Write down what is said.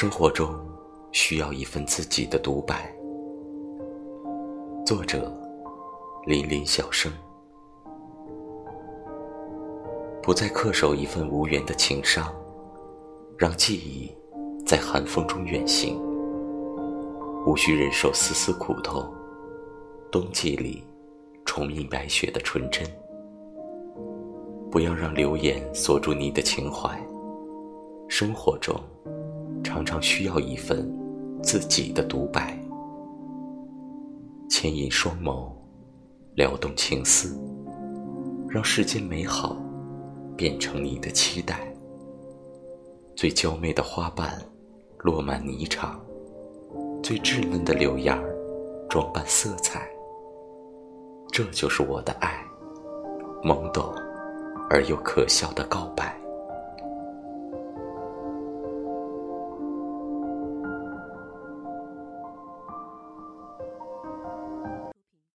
生活中需要一份自己的独白。作者：林林小生。不再恪守一份无缘的情伤，让记忆在寒风中远行。无需忍受丝丝苦痛，冬季里重映白雪的纯真。不要让流言锁住你的情怀。生活中，常常需要一份自己的独白，牵引双眸，撩动情思，让世间美好变成你的期待。最娇媚的花瓣落满霓裳，最稚嫩的柳芽装扮色彩。这就是我的爱，懵懂而又可笑的告白。